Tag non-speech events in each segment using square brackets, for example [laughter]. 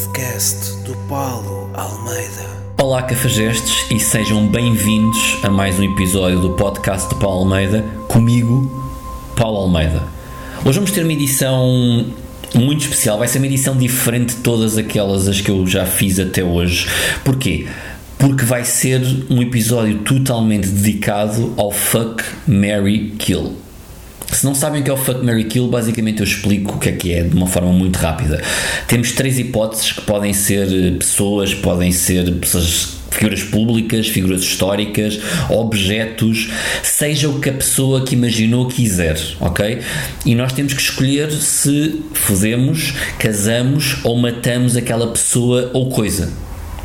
podcast do Paulo Almeida. Olá, cafajestes, e sejam bem-vindos a mais um episódio do podcast do Paulo Almeida, comigo, Paulo Almeida. Hoje vamos ter uma edição muito especial, vai ser uma edição diferente de todas aquelas as que eu já fiz até hoje. Porquê? Porque vai ser um episódio totalmente dedicado ao Fuck, Mary Kill. Se não sabem o que é o Fuck Mary Kill, basicamente eu explico o que é que é de uma forma muito rápida. Temos três hipóteses que podem ser eh, pessoas, podem ser pessoas figuras públicas, figuras históricas, objetos, seja o que a pessoa que imaginou quiser, ok? E nós temos que escolher se fodemos, casamos ou matamos aquela pessoa ou coisa.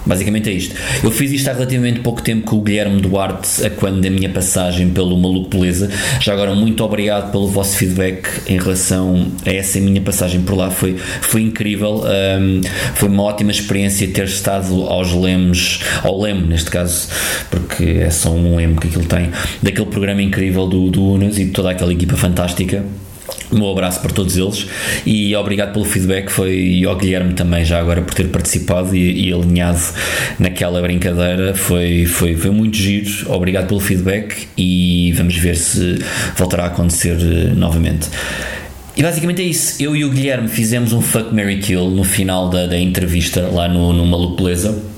Basicamente é isto. Eu fiz isto há relativamente pouco tempo com o Guilherme Duarte, a quando da minha passagem pelo Maluco Beleza. Já agora, muito obrigado pelo vosso feedback em relação a essa minha passagem por lá. Foi, foi incrível. Um, foi uma ótima experiência ter estado aos lemes, ao leme neste caso, porque é só um leme que aquilo tem, daquele programa incrível do, do Unas e de toda aquela equipa fantástica. Um abraço para todos eles e obrigado pelo feedback. Foi e ao Guilherme também, já agora, por ter participado e, e alinhado naquela brincadeira. Foi, foi, foi muito giro. Obrigado pelo feedback e vamos ver se voltará a acontecer uh, novamente. E basicamente é isso. Eu e o Guilherme fizemos um Fuck Mary Kill no final da, da entrevista lá no, no Maluco Beleza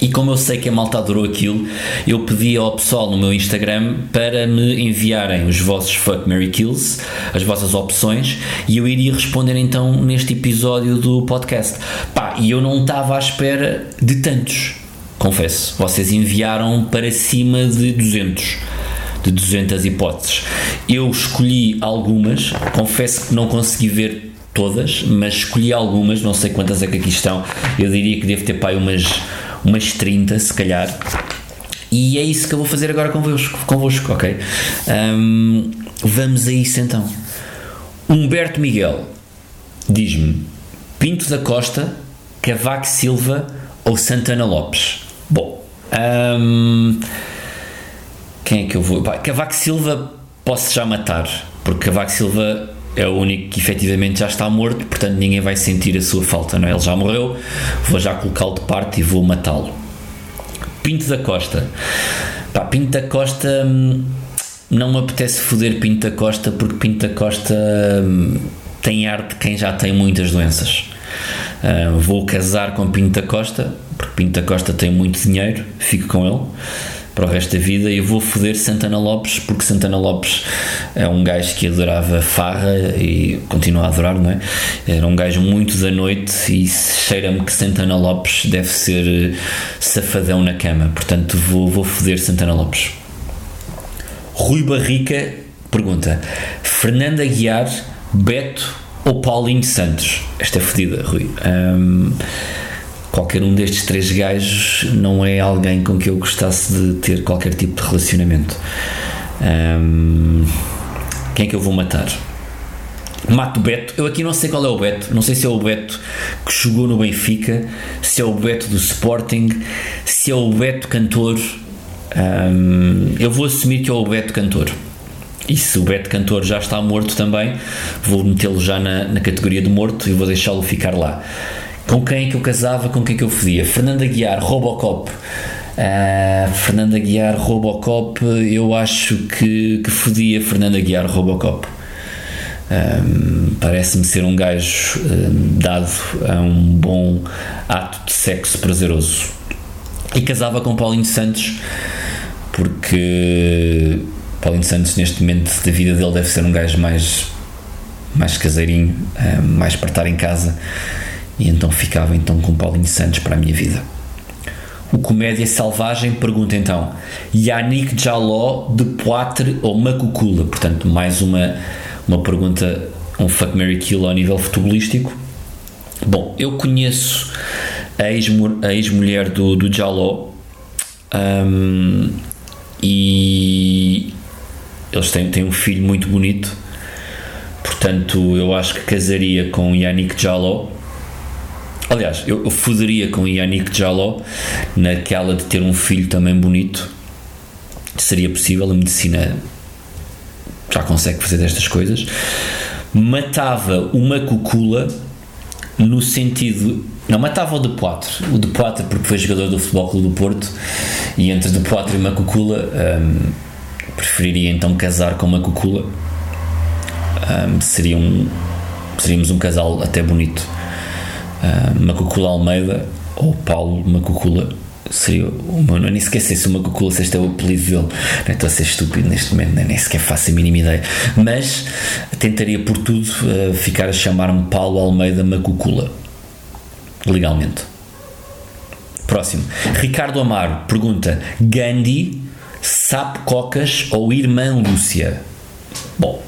e como eu sei que a malta adorou aquilo, eu pedi ao pessoal no meu Instagram para me enviarem os vossos Fuck Mary Kills, as vossas opções, e eu iria responder então neste episódio do podcast. Pá, e eu não estava à espera de tantos, confesso. Vocês enviaram para cima de 200 de 200 hipóteses. Eu escolhi algumas, confesso que não consegui ver todas, mas escolhi algumas, não sei quantas é que aqui estão. Eu diria que devo ter pai umas umas 30 se calhar. E é isso que eu vou fazer agora convosco, convosco ok? Um, vamos a isso então. Humberto Miguel diz-me Pinto da Costa, Cavaco Silva ou Santana Lopes? Bom, um, quem é que eu vou? Cavaco Silva posso já matar, porque Cavaco Silva é o único que efetivamente já está morto, portanto ninguém vai sentir a sua falta, não é? Ele já morreu, vou já colocá-lo de parte e vou matá-lo. Pinto da Costa. Pá, Pinto da Costa hum, não me apetece foder Pinto da Costa porque Pinto da Costa hum, tem arte de quem já tem muitas doenças. Uh, vou casar com Pinto da Costa porque Pinto da Costa tem muito dinheiro, fico com ele para o resto da vida eu vou foder Santana Lopes porque Santana Lopes é um gajo que adorava farra e continua a adorar, não é? Era um gajo muito da noite e cheira-me que Santana Lopes deve ser eh, safadão na cama, portanto vou, vou foder Santana Lopes. Rui Barrica pergunta: Fernanda Guiar, Beto ou Paulinho Santos? Esta é fodida, Rui. Um, qualquer um destes três gajos não é alguém com que eu gostasse de ter qualquer tipo de relacionamento. Um, quem é que eu vou matar? Mato Beto. Eu aqui não sei qual é o Beto. Não sei se é o Beto que jogou no Benfica, se é o Beto do Sporting, se é o Beto cantor. Um, eu vou assumir que é o Beto cantor. E se o Beto Cantor já está morto também, vou metê-lo já na, na categoria de morto e vou deixá-lo ficar lá. Com quem é que eu casava, com quem é que eu fodia? Fernanda Guiar, Robocop. Uh, Fernanda Guiar, Robocop, eu acho que, que fodia Fernanda Guiar, Robocop. Um, Parece-me ser um gajo um, dado a um bom ato de sexo prazeroso. E casava com Paulinho Santos, porque Paulinho Santos, neste momento da vida dele, deve ser um gajo mais, mais caseirinho, um, mais para estar em casa e então ficava então com Paulinho Santos para a minha vida. O Comédia Selvagem pergunta então Yannick Jaló de Poitre ou Macucula? Portanto, mais uma, uma pergunta, um fuck Mary Kill ao nível futebolístico. Bom, eu conheço a ex-mulher do, do Jaló um, e eles têm, têm um filho muito bonito, portanto, eu acho que casaria com Yannick Jaló Aliás, eu, eu foderia com Yannick Jaló naquela de ter um filho também bonito. Seria possível, a medicina já consegue fazer destas coisas. Matava uma cucula no sentido. Não, matava o de Poitre. O de Poitre porque foi jogador do Futebol Clube do Porto e entre de Poitre e Macucula um, preferiria então casar com Macucula. Um, seria um, seríamos um casal até bonito. Um, Macucula Almeida ou Paulo Macucula seria o meu nome. Nem sequer sei se o Macucula se este é o apelido dele. Não estou a ser estúpido neste momento, nem sequer faço a mínima ideia. Mas tentaria por tudo uh, ficar a chamar-me Paulo Almeida Macucula. Legalmente. Próximo. Ricardo Amaro pergunta: Gandhi, Sapo Cocas ou Irmã Lúcia? Bom,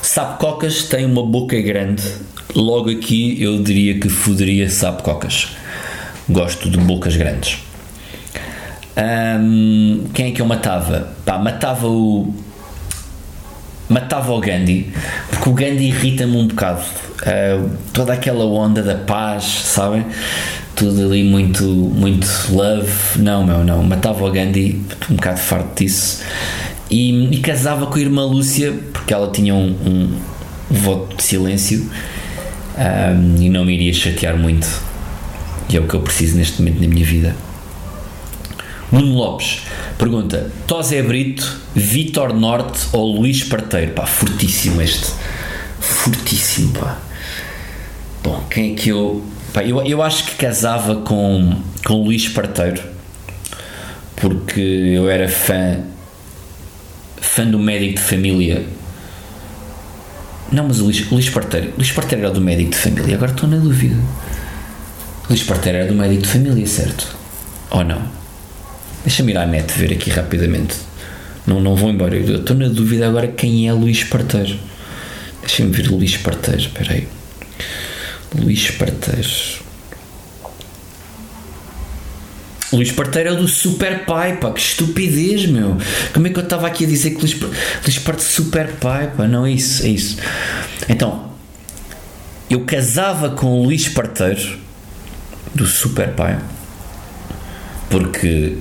Sapo Cocas tem uma boca grande. Logo aqui eu diria que foderia Sapo Cocas Gosto de bocas grandes. Um, quem é que eu matava? Pá, matava o. Matava o Gandhi, porque o Gandhi irrita-me um bocado. Uh, toda aquela onda da paz, sabem? Tudo ali muito, muito love. Não, meu, não. Matava o Gandhi, um bocado farto disso. E, e casava com a irmã Lúcia, porque ela tinha um, um voto de silêncio um, e não me iria chatear muito e é o que eu preciso neste momento na minha vida. Nuno Lopes pergunta: Tosé Brito, Vitor Norte ou Luís Parteiro? Pá, fortíssimo este. Fortíssimo, pá. Bom, quem é que eu. Pá, eu, eu acho que casava com, com Luís Parteiro porque eu era fã fã do médico de família não, mas o Luís, Luís Parteiro Luís Parteiro era do médico de família agora estou na dúvida Luís Parteira era do médico de família, certo? Ou não? Deixa-me ir à net ver aqui rapidamente. Não, não vou embora. Eu estou na dúvida agora quem é Luís Parteiro. Deixa-me ver Luís Parteiro. Espera aí. Luís Parteiro. Luís Parteiro é do Super Pai, pá, que estupidez, meu. Como é que eu estava aqui a dizer que Luís, Luís Parteiro Super Pai, pá? Não é isso, é isso. Então, eu casava com o Luís Parteiro do super pai, porque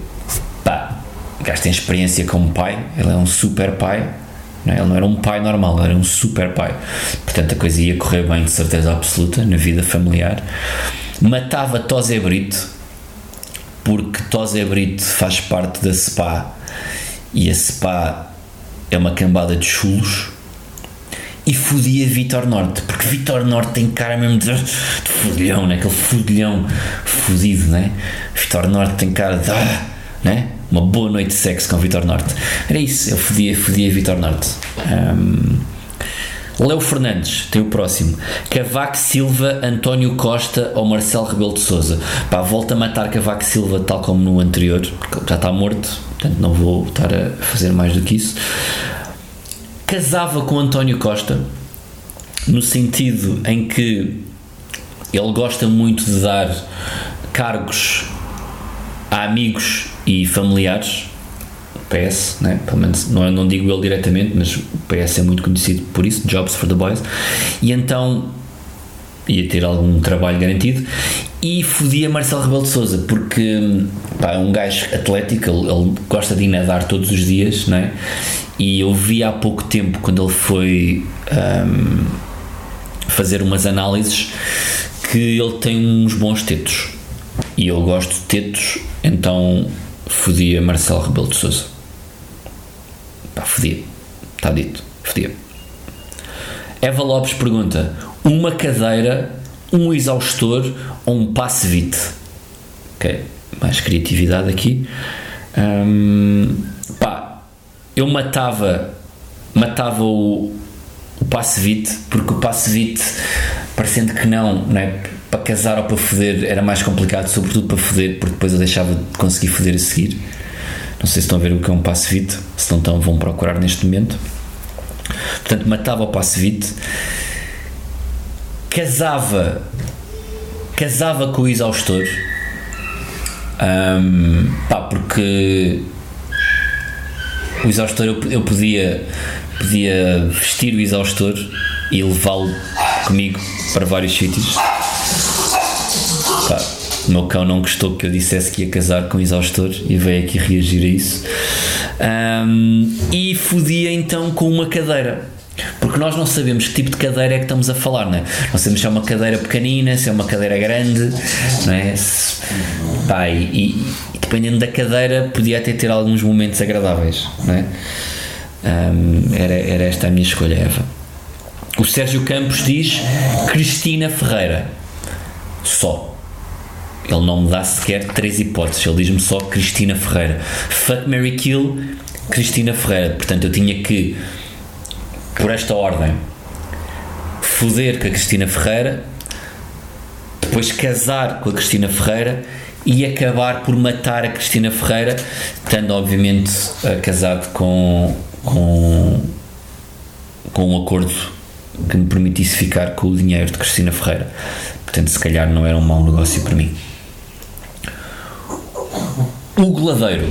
pá, o gajo tem experiência como pai, ele é um super pai, não é? ele não era um pai normal, era um super pai, portanto a coisa ia correr bem de certeza absoluta na vida familiar. Matava Tosé Brito, porque Tosé Brito faz parte da SPA e a SPA é uma cambada de chulos e fodia Vitor Norte, porque Vitor Norte tem cara mesmo de, de fudilhão, né? aquele fudilhão fudido, né? Vitor Norte tem cara de ah, né? uma boa noite de sexo com Vitor Norte. Era isso, eu fodia, fodia Vitor Norte. Um, Léo Fernandes tem o próximo. Cavaco Silva, António Costa ou Marcelo Rebelo de Souza. Pá, volta a matar Cavaco Silva tal como no anterior, já está morto, portanto não vou estar a fazer mais do que isso casava com António Costa no sentido em que ele gosta muito de dar cargos a amigos e familiares. PS, né? pelo menos não, não digo ele diretamente, mas o PS é muito conhecido por isso, Jobs for the Boys, e então ia ter algum trabalho garantido e fodia Marcelo Rebelo de Souza porque pá, é um gajo atlético, ele, ele, gosta de ir nadar todos os dias, não é? E eu vi há pouco tempo, quando ele foi um, fazer umas análises, que ele tem uns bons tetos. E eu gosto de tetos, então fodia Marcelo Rebelo de Souza. Pá, fodia. Está dito. Fodia. Eva Lopes pergunta: uma cadeira, um exaustor ou um passe-vite? Ok, mais criatividade aqui. Um, pá, eu matava matava o, o passe-vite, porque o passe-vite, parecendo que não, né, para casar ou para foder era mais complicado, sobretudo para foder, porque depois eu deixava de conseguir foder a seguir. Não sei se estão a ver o que é um passe-vite, se não estão, vão procurar neste momento. Portanto, matava o passe-vite, casava, casava com o exaustor, um, pá, porque o exaustor eu, eu podia, podia vestir o exaustor e levá-lo comigo para vários sítios. O meu cão não gostou que eu dissesse que ia casar com o exaustor e veio aqui reagir a isso. Um, e fodia então com uma cadeira. Porque nós não sabemos que tipo de cadeira é que estamos a falar, não é? Não sabemos se é uma cadeira pequenina, se é uma cadeira grande, não é? Se, pá, e, e dependendo da cadeira, podia até ter alguns momentos agradáveis, não é? Um, era, era esta a minha escolha, Eva. O Sérgio Campos diz Cristina Ferreira. Só. Ele não me dá sequer três hipóteses. Ele diz-me só Cristina Ferreira. Fuck Mary Kill, Cristina Ferreira. Portanto, eu tinha que, por esta ordem, foder com a Cristina Ferreira, depois casar com a Cristina Ferreira e acabar por matar a Cristina Ferreira, estando obviamente casado com, com, com um acordo que me permitisse ficar com o dinheiro de Cristina Ferreira. Portanto, se calhar não era um mau negócio para mim. Hugo Ladeiro,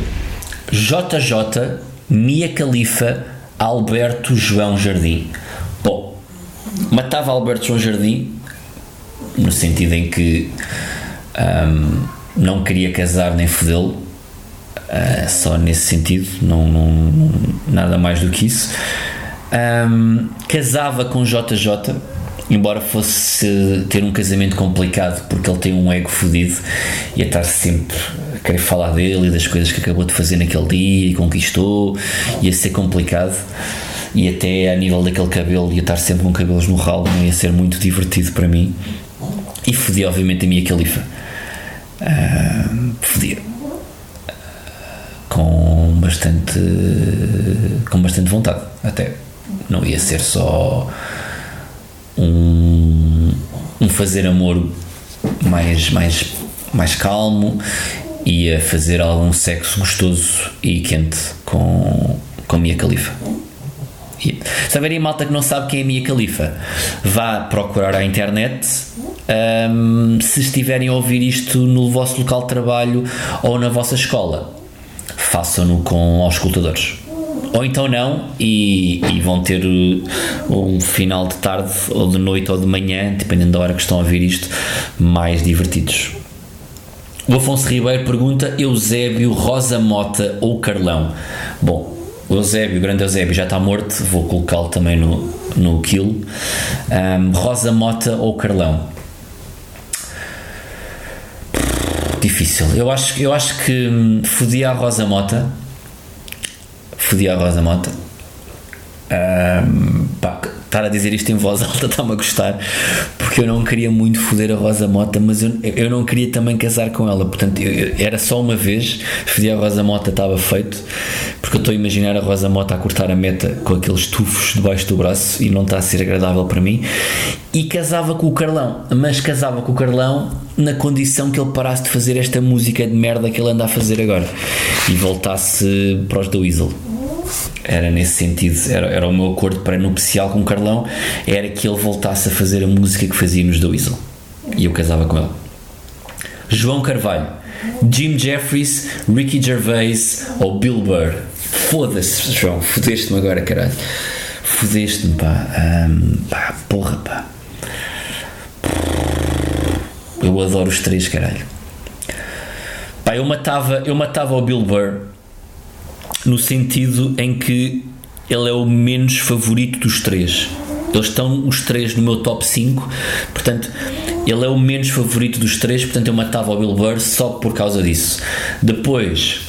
JJ, Mia Califa, Alberto João Jardim. Bom, matava Alberto João Jardim no sentido em que um, não queria casar nem fodê-lo, uh, só nesse sentido, não, não, nada mais do que isso. Um, casava com JJ, embora fosse ter um casamento complicado, porque ele tem um ego fodido e a estar sempre a querer falar dele e das coisas que acabou de fazer naquele dia e conquistou, ia ser complicado. E até a nível daquele cabelo, ia estar sempre com cabelos no ralo, não ia ser muito divertido para mim. E fodia, obviamente, a minha califa. Uh, fodia com bastante com bastante vontade até não ia ser só um, um fazer amor mais, mais, mais calmo, ia fazer algum sexo gostoso e quente com, com a Mia Califa. Se haverem malta que não sabe quem é a Mia Califa, vá procurar à internet. Um, se estiverem a ouvir isto no vosso local de trabalho ou na vossa escola, façam-no com auscultadores ou então não, e, e, vão ter um final de tarde, ou de noite, ou de manhã, dependendo da hora que estão a ver isto, mais divertidos. O Afonso Ribeiro pergunta: Eusébio, Rosa Mota ou Carlão? Bom, o Eusébio, o grande Eusébio, já está morto, vou colocá-lo também no, no kill. Um, Rosa Mota ou Carlão? Difícil. Eu acho, eu acho que hum, fodia a Rosa Mota fodi a Rosa Mota. Um, pá, estar a dizer isto em voz [laughs] alta está-me a gostar, porque eu não queria muito foder a Rosa Mota, mas eu, eu não queria também casar com ela, portanto eu, era só uma vez, foder a Rosa Mota estava feito, porque eu estou a imaginar a Rosa Mota a cortar a meta com aqueles tufos debaixo do braço e não está a ser agradável para mim, e casava com o Carlão, mas casava com o Carlão na condição que ele parasse de fazer esta música de merda que ele anda a fazer agora e voltasse para os do Weasel era nesse sentido, era, era o meu acordo pré-nupcial com o Carlão, era que ele voltasse a fazer a música que fazia nos The Weasel. E eu casava com ele. João Carvalho, Jim Jeffries, Ricky Gervais ou Bill Burr. Foda-se, João, fodeste-me agora, caralho. Fodeste-me, pá. Um, pá, porra, pá. Eu adoro os três, caralho. Pá, eu matava, eu matava o Bill Burr no sentido em que ele é o menos favorito dos três. Eles estão os três no meu top 5, portanto, ele é o menos favorito dos três, portanto, eu matava o Bill Burr só por causa disso. Depois,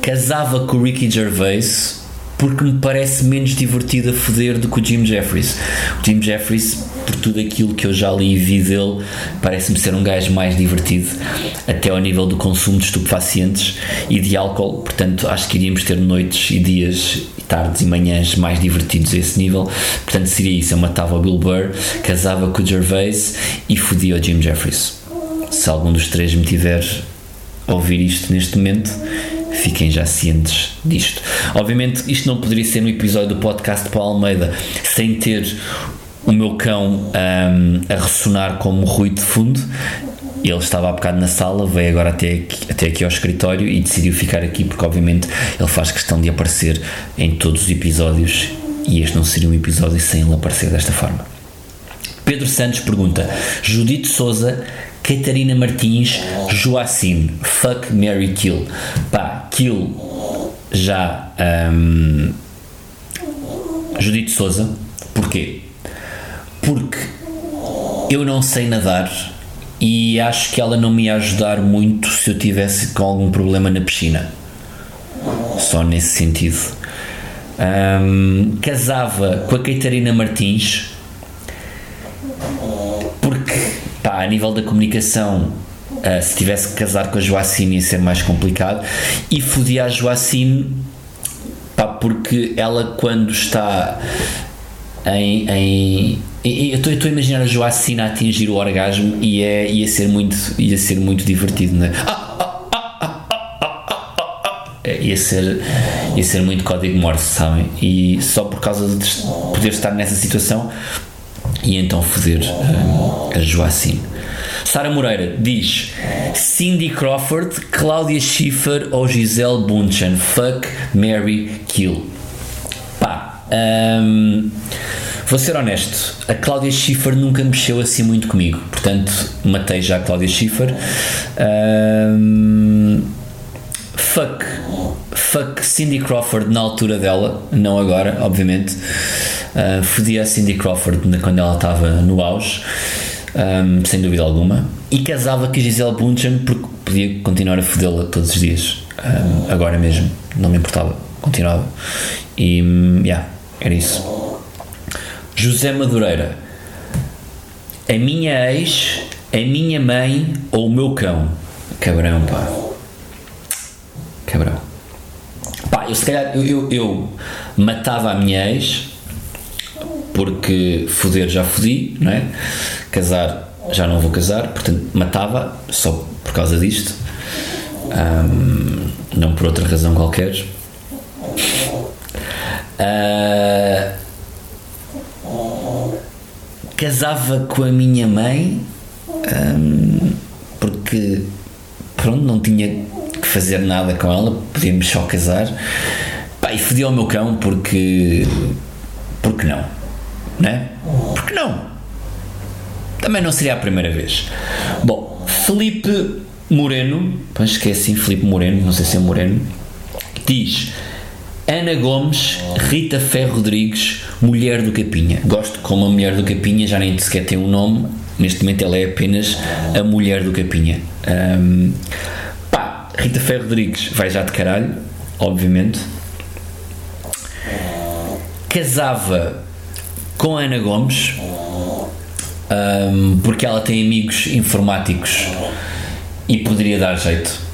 casava com o Ricky Gervais porque me parece menos divertido a foder do que o Jim Jeffries. O Jim Jeffries, por tudo aquilo que eu já li e vi dele, parece-me ser um gajo mais divertido, até ao nível do consumo de estupefacientes e de álcool. Portanto, acho que iríamos ter noites e dias, e tardes e manhãs mais divertidos a esse nível. Portanto, seria isso: eu matava o Bill Burr, casava com o Gervais e fodia o Jim Jeffries. Se algum dos três me tiver a ouvir isto neste momento fiquem já cientes disto. Obviamente, isto não poderia ser no episódio do podcast para Almeida sem ter o meu cão um, a ressonar como ruído de fundo. Ele estava há bocado na sala, veio agora até aqui, até aqui ao escritório e decidiu ficar aqui porque, obviamente, ele faz questão de aparecer em todos os episódios e este não seria um episódio sem ele aparecer desta forma. Pedro Santos pergunta: Judite Souza Catarina Martins, Joacim, Fuck Mary Kill. Pá, Kill já. Um, Judite Souza. Porquê? Porque eu não sei nadar e acho que ela não me ia ajudar muito se eu tivesse com algum problema na piscina. Só nesse sentido. Um, casava com a Catarina Martins porque, pá, a nível da comunicação, uh, se tivesse que casar com a Joacine ia ser mais complicado e fodia a Joacine, pá, porque ela quando está em, em eu estou a imaginar a Joacine a atingir o orgasmo e é, ia, ser muito, ia ser muito divertido, não é? Ah, ah, ah, ia ser, ia ser muito código morse, sabem? E só por causa de poder estar nessa situação e então foder a Joacine. Sara Moreira diz Cindy Crawford, Cláudia Schiffer ou Gisele Bunchen. Fuck, Mary, kill. Um, Vou ser honesto, a Cláudia Schiffer nunca mexeu assim muito comigo, portanto matei já a Cláudia Schiffer. Um, fuck, fuck Cindy Crawford na altura dela, não agora, obviamente. Uh, fodi a Cindy Crawford quando ela estava no auge, um, sem dúvida alguma. E casava com a Gisele Bundchen porque podia continuar a fodê-la todos os dias, um, agora mesmo, não me importava, continuava. E, um, yeah, era isso. José Madureira, a minha ex, a minha mãe ou o meu cão? Cabrão, pá. Cabrão. Pá, eu se calhar eu, eu, eu matava a minha ex porque foder já fodi, não é? Casar já não vou casar, portanto matava só por causa disto, um, não por outra razão qualquer. Uh, casava com a minha mãe um, porque pronto, não tinha que fazer nada com ela, podíamos só casar. Pá, e fodi ao meu cão porque. porque não? Né? Porque não? Também não seria a primeira vez. Bom, Felipe Moreno, esqueci, Felipe Moreno, não sei se é Moreno, diz Ana Gomes, Rita Ferro Rodrigues, Mulher do Capinha. Gosto como a Mulher do Capinha, já nem sequer tem um nome, neste momento ela é apenas a Mulher do Capinha. Um, pá, Rita Ferro Rodrigues vai já de caralho, obviamente. Casava com Ana Gomes, um, porque ela tem amigos informáticos e poderia dar jeito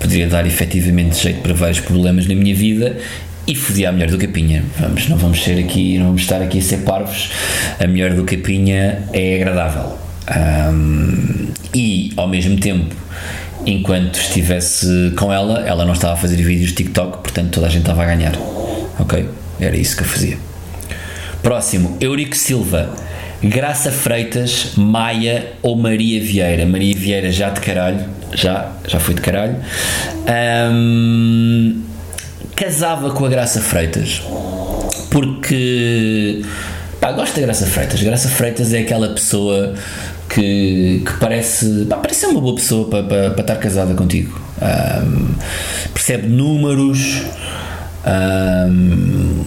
poderia dar efetivamente jeito para vários problemas na minha vida e fodia a mulher do Capinha. Vamos, não vamos ser aqui, não vamos estar aqui a ser parvos. A mulher do Capinha é agradável. Um, e ao mesmo tempo, enquanto estivesse com ela, ela não estava a fazer vídeos de TikTok, portanto toda a gente estava a ganhar. Ok? Era isso que eu fazia. Próximo, Eurico Silva. Graça Freitas, Maia ou Maria Vieira. Maria Vieira já de caralho, já, já foi de caralho. Um, casava com a Graça Freitas porque pá, gosto da Graça Freitas. Graça Freitas é aquela pessoa que, que parece, pá, parece uma boa pessoa para, para, para estar casada contigo. Um, percebe números, um,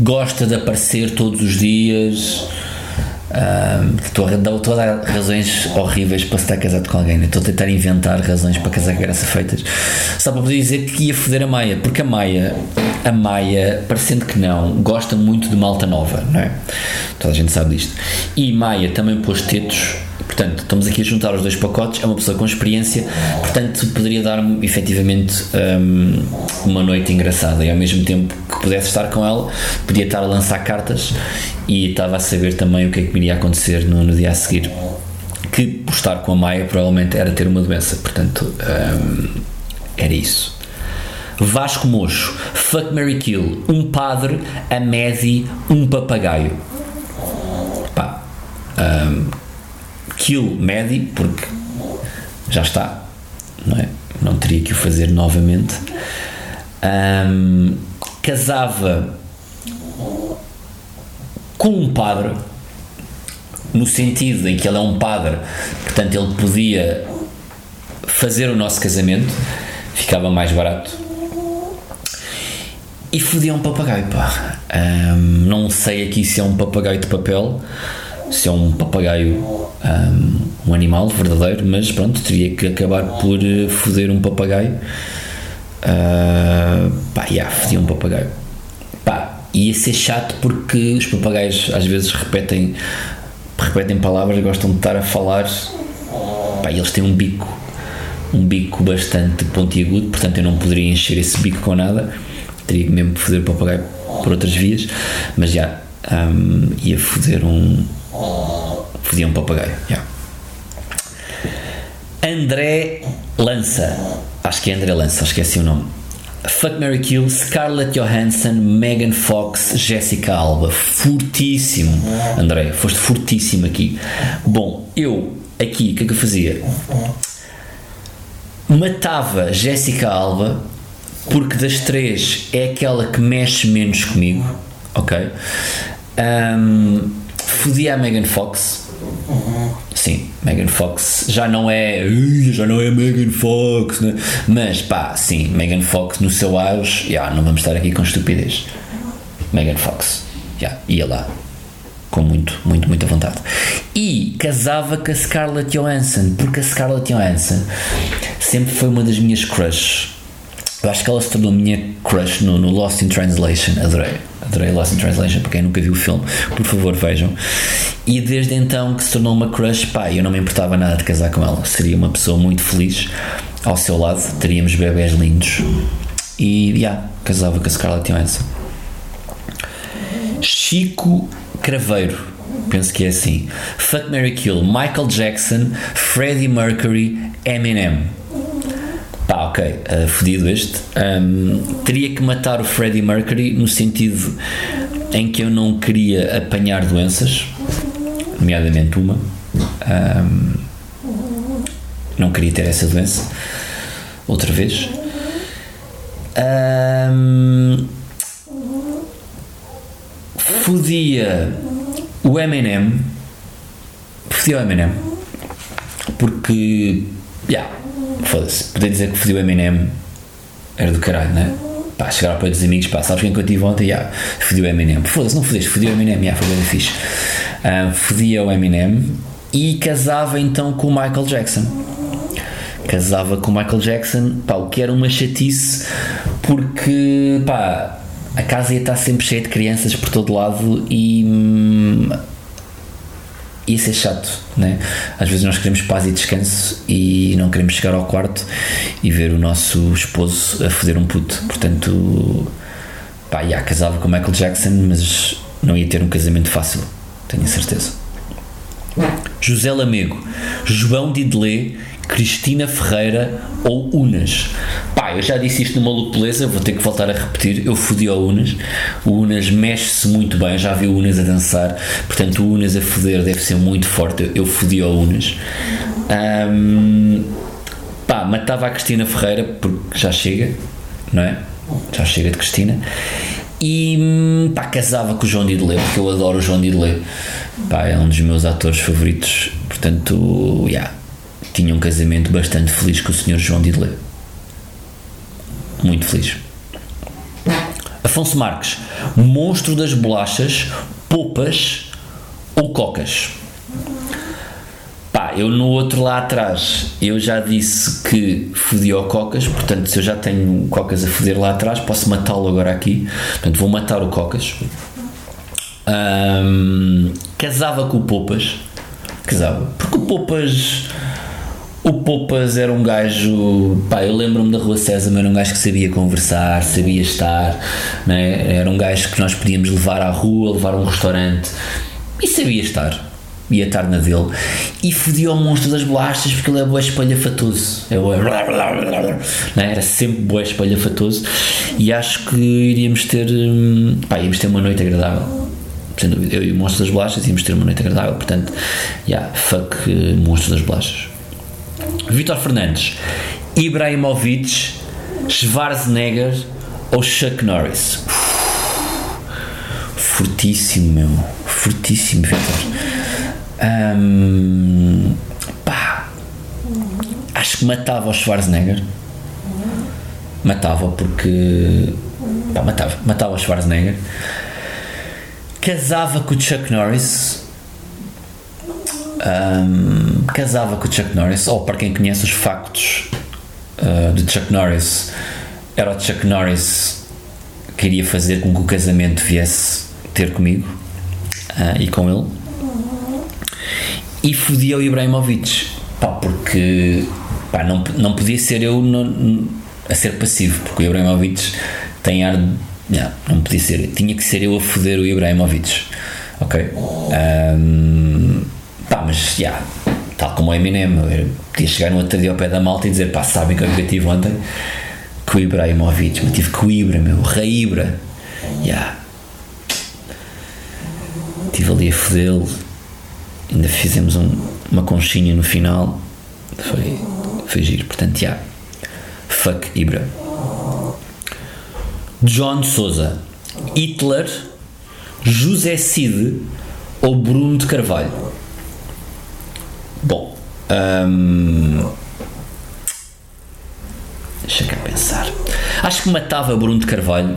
gosta de aparecer todos os dias estou a dar todas razões horríveis para estar casado com alguém. Estou a tentar inventar razões para casar com graça feitas. Só para poder dizer que ia foder a Maia, porque a Maia, a Maia, parecendo que não, gosta muito de malta nova, não é? Toda a gente sabe disto. E Maia também pôs tetos Portanto, estamos aqui a juntar os dois pacotes. É uma pessoa com experiência, portanto, poderia dar-me efetivamente um, uma noite engraçada e ao mesmo tempo que pudesse estar com ela, podia estar a lançar cartas e estava a saber também o que é que me iria acontecer no, no dia a seguir. Que por estar com a Maia provavelmente era ter uma doença, portanto, um, era isso. Vasco Mocho, Fuck Mary Kill, um padre, a Medi, um papagaio. Pá, um, kill Medi, porque já está, não é? Não teria que o fazer novamente. Um, casava com um padre, no sentido em que ele é um padre, portanto ele podia fazer o nosso casamento, ficava mais barato. e fodia um papagaio, pá. Um, não sei aqui se é um papagaio de papel, se é um papagaio, um, um animal verdadeiro, mas pronto, teria que acabar por eh, foder um papagaio. Uh, pá, yeah, fodia um papagaio. Pá, ia ser chato porque os papagaios às vezes repetem, repetem palavras, gostam de estar a falar. Pá, eles têm um bico, um bico bastante pontiagudo, portanto eu não poderia encher esse bico com nada. Teria que mesmo foder o papagaio por outras vias, mas já um, ia foder um. Fodia um papagaio. Yeah. André Lança, acho que é André Lança, esqueci o nome. Fuck Mary Kill, Scarlett Johansson, Megan Fox, Jessica Alba. Fortíssimo, André, foste fortíssimo aqui. Bom, eu aqui, o que é que eu fazia? Matava Jessica Alba porque das três é aquela que mexe menos comigo, ok? Um, fodia a Megan Fox. Sim, Megan Fox já não é. Já não é Megan Fox, né? mas pá, sim, Megan Fox no seu auge, yeah, não vamos estar aqui com estupidez. Megan Fox, yeah, ia lá com muito, muito, muita vontade. E casava com a Scarlett Johansson, porque a Scarlett Johansson sempre foi uma das minhas crushes. Eu acho que ela se tornou a minha crush no, no Lost in Translation, adorei. Adorei Lost in Translation, para quem nunca viu o filme, por favor vejam. E desde então que se tornou uma crush, pá, eu não me importava nada de casar com ela. Seria uma pessoa muito feliz ao seu lado, teríamos bebés lindos. E, já, yeah, casava com a Scarlett Johansson. Chico Craveiro, penso que é assim. Fuck Mary Kill, Michael Jackson, Freddie Mercury, Eminem. Pá, ok, uh, fodido este. Um, teria que matar o Freddie Mercury no sentido em que eu não queria apanhar doenças, nomeadamente uma. Um, não queria ter essa doença outra vez. Um, fodia o Eminem. Fodia o Eminem. Porque, yeah, foda-se, poder dizer que fodia o Eminem era do caralho, né? Pá, chegar para os amigos, pá, sabes quem que eu tive ontem? Yeah, fodia o Eminem. Foda-se, não fodeste, fodia o Eminem, yeah, foi bem fixe. Fodia o Eminem e casava então com o Michael Jackson. Casava com o Michael Jackson, pá, o que era uma chatice, porque, pá, a casa ia estar sempre cheia de crianças por todo lado e hum, ia ser chato, né? Às vezes nós queremos paz e descanso e não queremos chegar ao quarto e ver o nosso esposo a foder um puto. Portanto, pá, já casava com Michael Jackson, mas não ia ter um casamento fácil, tenho a certeza. José Lamego, João Didelé Cristina Ferreira ou Unas. Pá, eu já disse isto numa lupuleza, vou ter que voltar a repetir. Eu fodi ao Unas. O Unas mexe-se muito bem, já vi o Unas a dançar, portanto, o Unas a foder deve ser muito forte. Eu fodi ao Unas. Um, pá, matava a Cristina Ferreira porque já chega, não é? Já chega de Cristina. E pá, casava com o João Didelé, porque eu adoro o João Didelé. Pá, é um dos meus atores favoritos, portanto, já. Yeah tinha um casamento bastante feliz com o Sr. João Didelé. Muito feliz. Afonso Marques, monstro das bolachas, poupas ou cocas? Pá, eu no outro lá atrás, eu já disse que fodi ao cocas, portanto, se eu já tenho cocas a foder lá atrás, posso matá-lo agora aqui. Portanto, vou matar o cocas. Um, casava com o poupas. Casava. Porque o poupas o Poupas era um gajo, pá, eu lembro-me da Rua César, era um gajo que sabia conversar, sabia estar, né? era um gajo que nós podíamos levar à rua, levar a um restaurante e sabia estar, ia estar na dele. E fodia o monstro das bolachas porque ele é boa espalhafatoso, é boa, né? era sempre boa espalhafatoso e acho que iríamos ter, hum, pá, íamos ter uma noite agradável. Sem dúvida, eu e o monstro das bolachas íamos ter uma noite agradável, portanto, yeah, fuck uh, monstro das bolachas. Vitor Fernandes, Ibrahimovic, Schwarzenegger ou Chuck Norris? Fortíssimo, meu. Fortíssimo, Vitor. Um, pá, acho que matava o Schwarzenegger. Matava porque Pá, matava, matava o Schwarzenegger. Casava com o Chuck Norris. Um, casava com o Chuck Norris, ou para quem conhece os factos uh, de Chuck Norris, era o Chuck Norris que iria fazer com que o casamento viesse ter comigo uh, e com ele. E fodia o Ibrahimovic, pá, porque pá, não, não podia ser eu no, a ser passivo, porque o Ibrahimovic tem ar. Yeah, não podia ser, tinha que ser eu a foder o Ibrahimovic, ok? Um, pá, mas já, tal como o Eminem, eu podia chegar no outro dia ao pé da malta e dizer, pá, sabem que eu tive ontem com o Ibrahimovic, mas tive com o Ibra, meu, Raibra, já. Yeah. Estive ali a fodê-lo, ainda fizemos um, uma conchinha no final, foi, foi giro, portanto, já. Yeah. Fuck Ibra. John Souza, Hitler, José Cid ou Bruno de Carvalho? Bom, hum, deixa cá pensar. Acho que matava Bruno de Carvalho,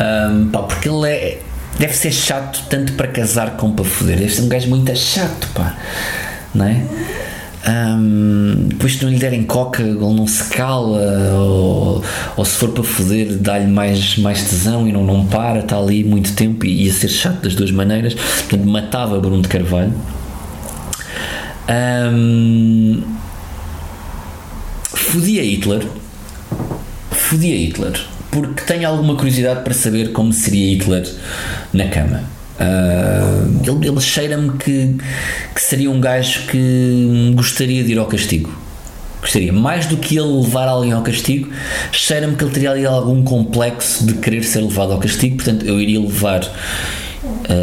hum, pá, porque ele é, deve ser chato tanto para casar como para foder. Deve ser um gajo muito chato, pá, não é? Um, depois se não lhe derem coca ele não se cala ou, ou se for para foder dá-lhe mais, mais tesão e não, não para, está ali muito tempo e ia ser chato das duas maneiras portanto matava Bruno de Carvalho um, fodia Hitler fodia Hitler porque tenho alguma curiosidade para saber como seria Hitler na cama Uh, ele, ele cheira-me que, que seria um gajo que gostaria de ir ao castigo. Gostaria, mais do que ele levar alguém ao castigo, cheira-me que ele teria ali algum complexo de querer ser levado ao castigo. Portanto, eu iria levar uh,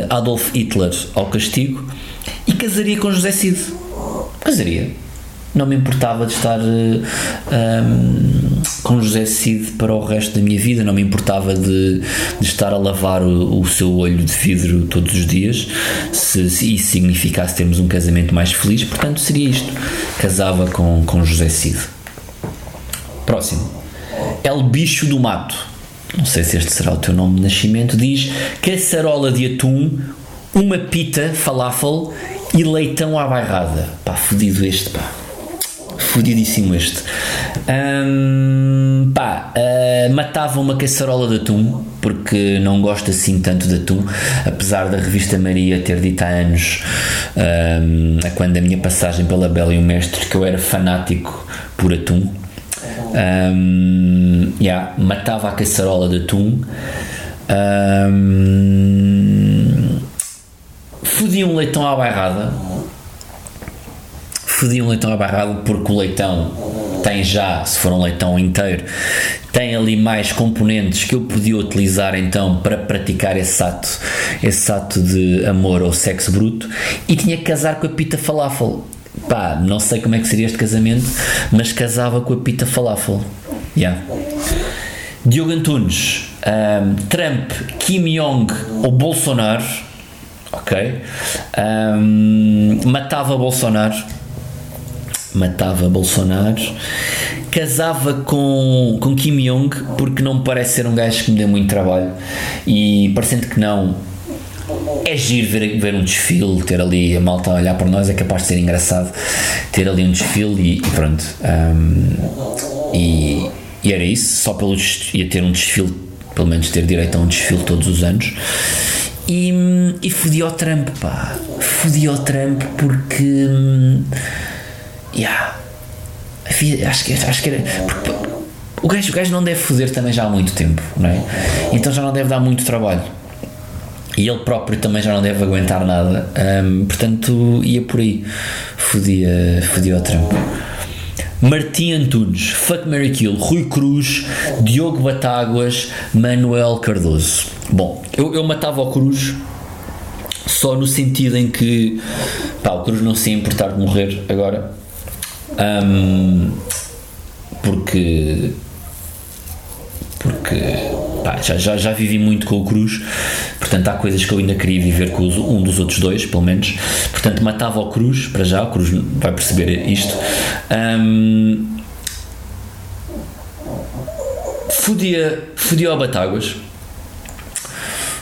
Adolf Hitler ao castigo e casaria com José Cid. Casaria. Não me importava de estar um, com José Cid para o resto da minha vida, não me importava de, de estar a lavar o, o, seu olho de vidro todos os dias, se, se, isso significasse termos um casamento mais feliz, portanto seria isto, casava com, com José Cid. Próximo, El Bicho do Mato, não sei se este será o teu nome de nascimento, diz caçarola de atum, uma pita falafel e leitão à bairrada. Pá, fodido este, pá fodidíssimo este. Um, pá, uh, matava uma caçarola de atum, porque não gosto assim tanto de atum, apesar da revista Maria ter dito há anos, um, quando a minha passagem pela Bela e o Mestre, que eu era fanático por atum. Um, yeah, matava a caçarola de atum. Um, fodia um leitão à bairrada fodia um leitão abarrado porque o leitão tem já, se for um leitão inteiro, tem ali mais componentes que eu podia utilizar então para praticar esse ato, esse ato de amor ou sexo bruto e tinha que casar com a pita falafel. Pá, não sei como é que seria este casamento, mas casava com a pita falafel. Yeah. Diogo Antunes, um, Trump, Kim Jong ou Bolsonaro, ok? Um, matava Bolsonaro matava Bolsonaro, casava com, com Kim Jong porque não me parece ser um gajo que me dê muito trabalho e parecendo que não é giro ver, ver um desfile, ter ali a malta a olhar para nós, é capaz de ser engraçado ter ali um desfile e, e pronto. Um, e, e, era isso, só pelo ia ter um desfile, pelo menos ter direito a um desfile todos os anos. E, e fodi ao Trump, pá. Fodi ao Trump porque. Hum, Yeah. Acho que, acho que era. o gajo, o gajo não deve foder também já há muito tempo, não é? Então já não deve dar muito trabalho. E ele próprio também já não deve aguentar nada. Um, portanto, ia por aí. Fodia, fodia o trampo. Martim Antunes, Fuck Mary Kill, Rui Cruz, Diogo Batáguas, Manuel Cardoso. Bom, eu, eu matava o Cruz só no sentido em que pá, o Cruz não se ia importar de morrer agora um, porque porque pá, já, já, já vivi muito com o Cruz, portanto há coisas que eu ainda queria viver com um dos outros dois, pelo menos. Portanto, matava o Cruz, para já, o Cruz vai perceber isto. Um, fodia, fodia ao Batáguas.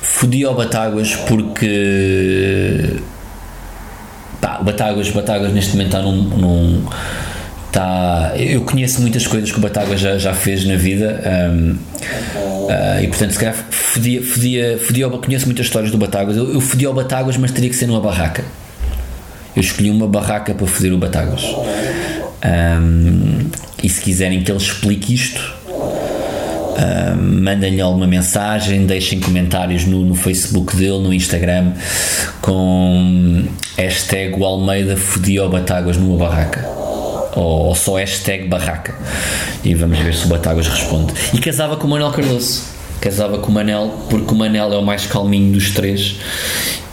Fodia ao Batáguas porque. Pá, o Batáguas, Batáguas neste momento está num. num tá, eu conheço muitas coisas que o Batáguas já, já fez na vida um, uh, e portanto se calhar fodia, fodia, fodia conheço muitas histórias do Batáguas eu, eu fodia ao Batáguas mas teria que ser numa barraca. Eu escolhi uma barraca para foder o Batáguas um, e se quiserem que ele explique isto Uh, mandem-lhe alguma mensagem, deixem comentários no, no, Facebook dele, no Instagram, com hashtag Almeida fodia Batáguas numa barraca. Ou, ou, só hashtag barraca. E vamos ver se o Batáguas responde. E casava com o Manuel Cardoso. Casava com o Manel, porque o Manel é o mais calminho dos três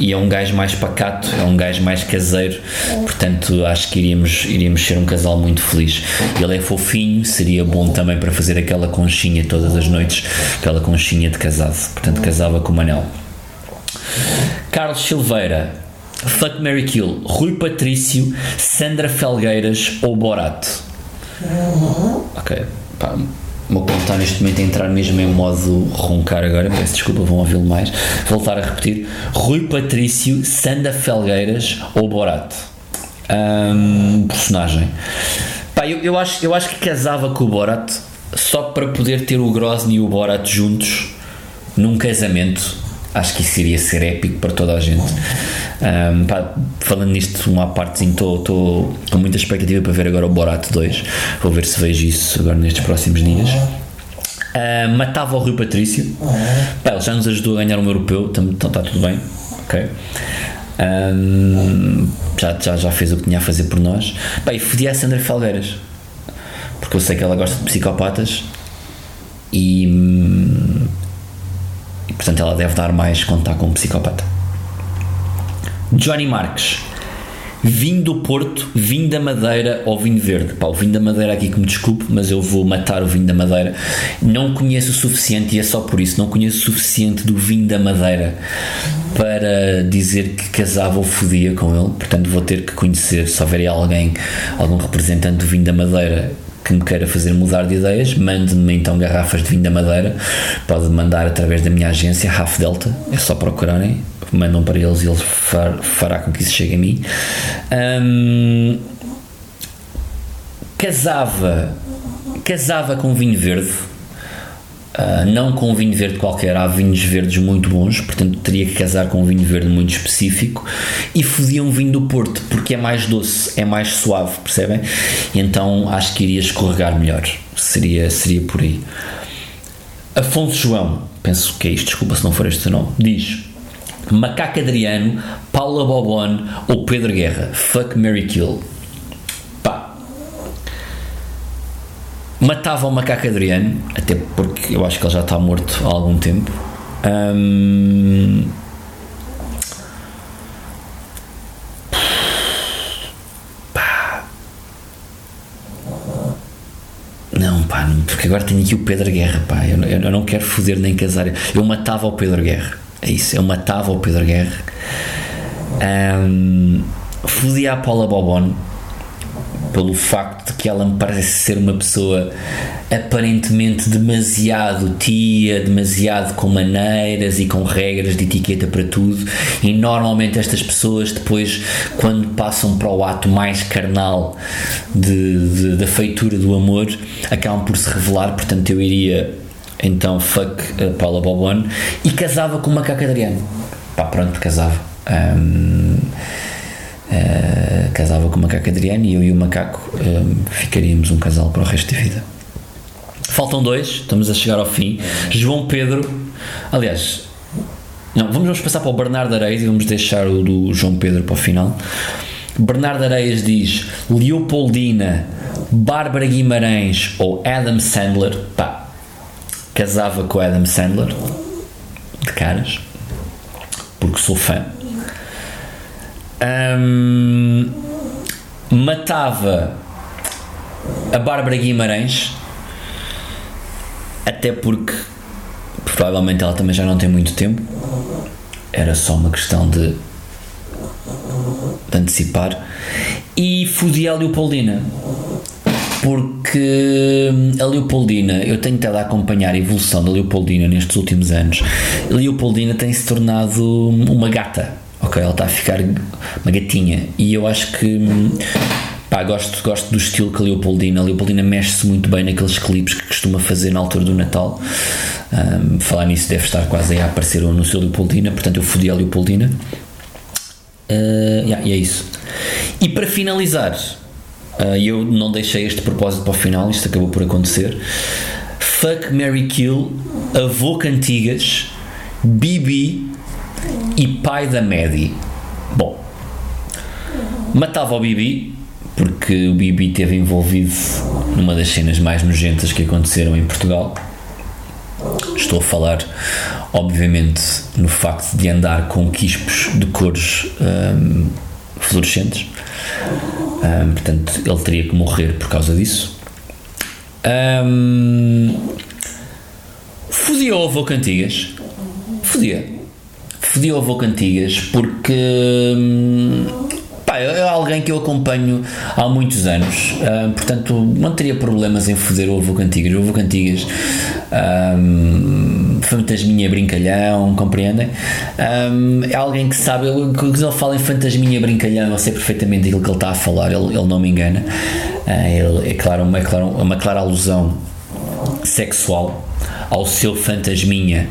e é um gajo mais pacato, é um gajo mais caseiro, portanto acho que iríamos, iríamos ser um casal muito feliz. Ele é fofinho, seria bom também para fazer aquela conchinha todas as noites, aquela conchinha de casado, portanto casava com o Manel. Carlos Silveira, Fuck Mary Kill, Rui Patrício, Sandra Felgueiras ou Borat? Ok, pá, o meu está neste momento a entrar mesmo em modo roncar agora, peço desculpa, vão ouvi-lo mais. Voltar a repetir: Rui Patrício, Sanda Felgueiras ou Borat? Um, personagem. Pá, eu, eu, acho, eu acho que casava com o Borat só para poder ter o Grozny e o Borat juntos num casamento acho que isso iria ser épico para toda a gente. Um, pá, falando nisto, uma parte, estou com muita expectativa para ver agora o Borat 2. Vou ver se vejo isso agora nestes próximos dias. Uh, matava o Rui Patrício. Pá, ele já nos ajudou a ganhar um europeu, então está tudo bem. Ok. Um, já, já, já fez o que tinha a fazer por nós. Pá, e fodia a Sandra Felgueiras. Porque eu sei que ela gosta de psicopatas e hum, e portanto ela deve dar mais quando está com um psicopata. Johnny Marques. Vinho do Porto, vinho da Madeira ou vinho verde? Pá, o vinho da Madeira aqui que me desculpe, mas eu vou matar o vinho da Madeira. Não conheço o suficiente, e é só por isso, não conheço o suficiente do vinho da Madeira para dizer que casava ou fodia com ele. Portanto, vou ter que conhecer, se houver alguém, algum representante do vinho da Madeira que me queira fazer mudar de ideias, mande-me então garrafas de vinho da Madeira. Pode mandar através da minha agência, Half Delta, é só procurarem, mandam para eles e eles far, fará com que isso chegue a mim. Um, casava, casava com vinho verde Uh, não com vinho verde qualquer, há vinhos verdes muito bons, portanto teria que casar com um vinho verde muito específico e fodia um vinho do Porto porque é mais doce, é mais suave, percebem? Então acho que iria escorregar melhor, seria, seria por aí. Afonso João, penso que é isto, desculpa se não for este o nome, diz Macaco Adriano, Paula Bobon ou Pedro Guerra, fuck Mary Kill. Matava o macaco Adriano, até porque eu acho que ele já está morto há algum tempo. Um, pá. Não, pá, porque agora tenho aqui o Pedro Guerra, pá. Eu, eu não quero foder nem casar. Eu matava o Pedro Guerra. É isso, eu matava o Pedro Guerra. Um, fodia a Paula Bobon pelo facto de que ela me parece ser uma pessoa aparentemente demasiado tia, demasiado com maneiras e com regras de etiqueta para tudo, e normalmente estas pessoas depois, quando passam para o ato mais carnal de, de, da feitura do amor, acabam por se revelar, portanto eu iria então fuck a Paula Bobon e casava com o Macaco Adriano. Pá, pronto, casava. Um, Uh, casava com o macaco Adriano e eu e o macaco uh, ficaríamos um casal para o resto da vida. Faltam dois, estamos a chegar ao fim. João Pedro, aliás, não, vamos, vamos passar para o Bernardo Areias e vamos deixar o do João Pedro para o final. Bernardo Areias diz Leopoldina, Bárbara Guimarães ou Adam Sandler. Pá, casava com Adam Sandler, de caras, porque sou fã um, matava a Bárbara Guimarães, até porque provavelmente ela também já não tem muito tempo, era só uma questão de, de antecipar, e fodia a Leopoldina. porque a Leopoldina, eu tenho estado a acompanhar a evolução da Leopoldina nestes últimos anos. A Leopoldina tem se tornado uma gata, ok? Ela está a ficar uma gatinha e eu acho que. Pá, gosto, gosto do estilo que a Leopoldina. A Leopoldina mexe-se muito bem naqueles clipes que costuma fazer na altura do Natal. Um, falar nisso deve estar quase a aparecer o anúncio Leopoldina, portanto eu fodi a Leopoldina. Uh, yeah, e é isso. E para finalizar, uh, eu não deixei este propósito para o final, isto acabou por acontecer. Fuck Mary Kill, avô Cantigas, Bibi e pai da Maddie. Bom, matava o Bibi, porque o Bibi esteve envolvido numa das cenas mais nojentas que aconteceram em Portugal. Estou a falar, obviamente, no facto de andar com quispos de cores um, fluorescentes. Um, portanto, ele teria que morrer por causa disso. Um, fodia o avô Cantigas. Fodia. Fodia o avô Cantigas porque. Hum, Pá, é alguém que eu acompanho há muitos anos, uh, portanto não teria problemas em foder o Ovo Cantigas. O Ovo Cantigas, um, fantasminha brincalhão, compreendem? Um, é alguém que sabe, quando ele fala em fantasminha brincalhão, eu sei perfeitamente aquilo que ele está a falar, ele, ele não me engana. Uh, ele, é, claro, uma, é claro, uma clara alusão sexual ao seu fantasminha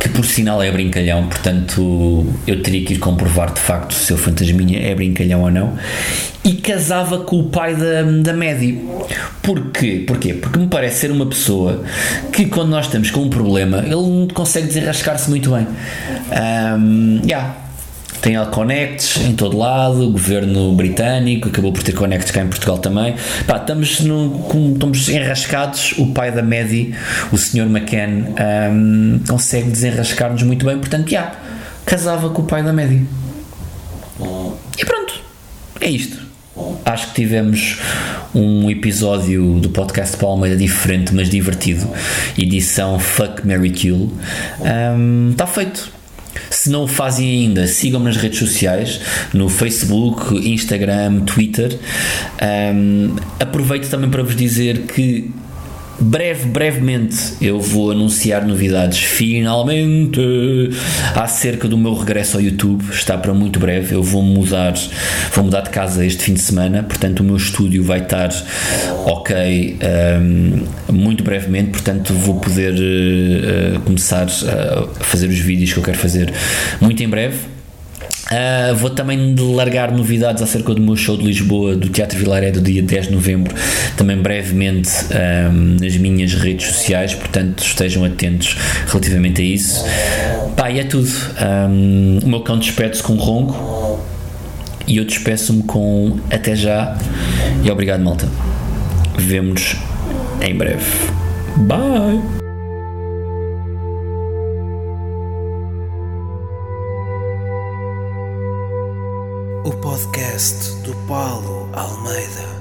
que por sinal é brincalhão, portanto eu teria que ir comprovar de facto se o fantasminha é brincalhão ou não. E casava com o pai da, da Maddie. Porquê? Porquê? Porque me parece ser uma pessoa que quando nós estamos com um problema, ele consegue desenrascar-se muito bem. Um, yeah tem connects em todo lado, o governo britânico acabou por ter connects cá em Portugal também. Pá, estamos, no, estamos enrascados. O pai da Medi, o Sr. McCann, um, consegue desenrascar-nos muito bem. Portanto, já, casava com o pai da Medi. E pronto, é isto. Acho que tivemos um episódio do podcast Paulo Almeida diferente, mas divertido. Edição Fuck Mary Kill. Está um, feito se não o fazem ainda, sigam-me nas redes sociais, no Facebook, Instagram, Twitter. Um, aproveito também para vos dizer que breve, brevemente eu vou anunciar novidades finalmente acerca do meu regresso ao YouTube. Está para muito breve. Eu vou mudar, vou mudar de casa este fim de semana, portanto o meu estúdio vai estar ok um, muito brevemente, portanto vou poder uh, começar a fazer os vídeos que eu quero fazer muito em breve. Uh, vou também largar novidades acerca do meu show de Lisboa, do Teatro Vilaré, do dia 10 de novembro, também brevemente um, nas minhas redes sociais, portanto estejam atentos relativamente a isso. Pá, e é tudo. Um, o meu cão despede-se com ronco e eu despeço-me com até já e obrigado, malta. Vemo-nos em breve. Bye! Podcast do Paulo Almeida.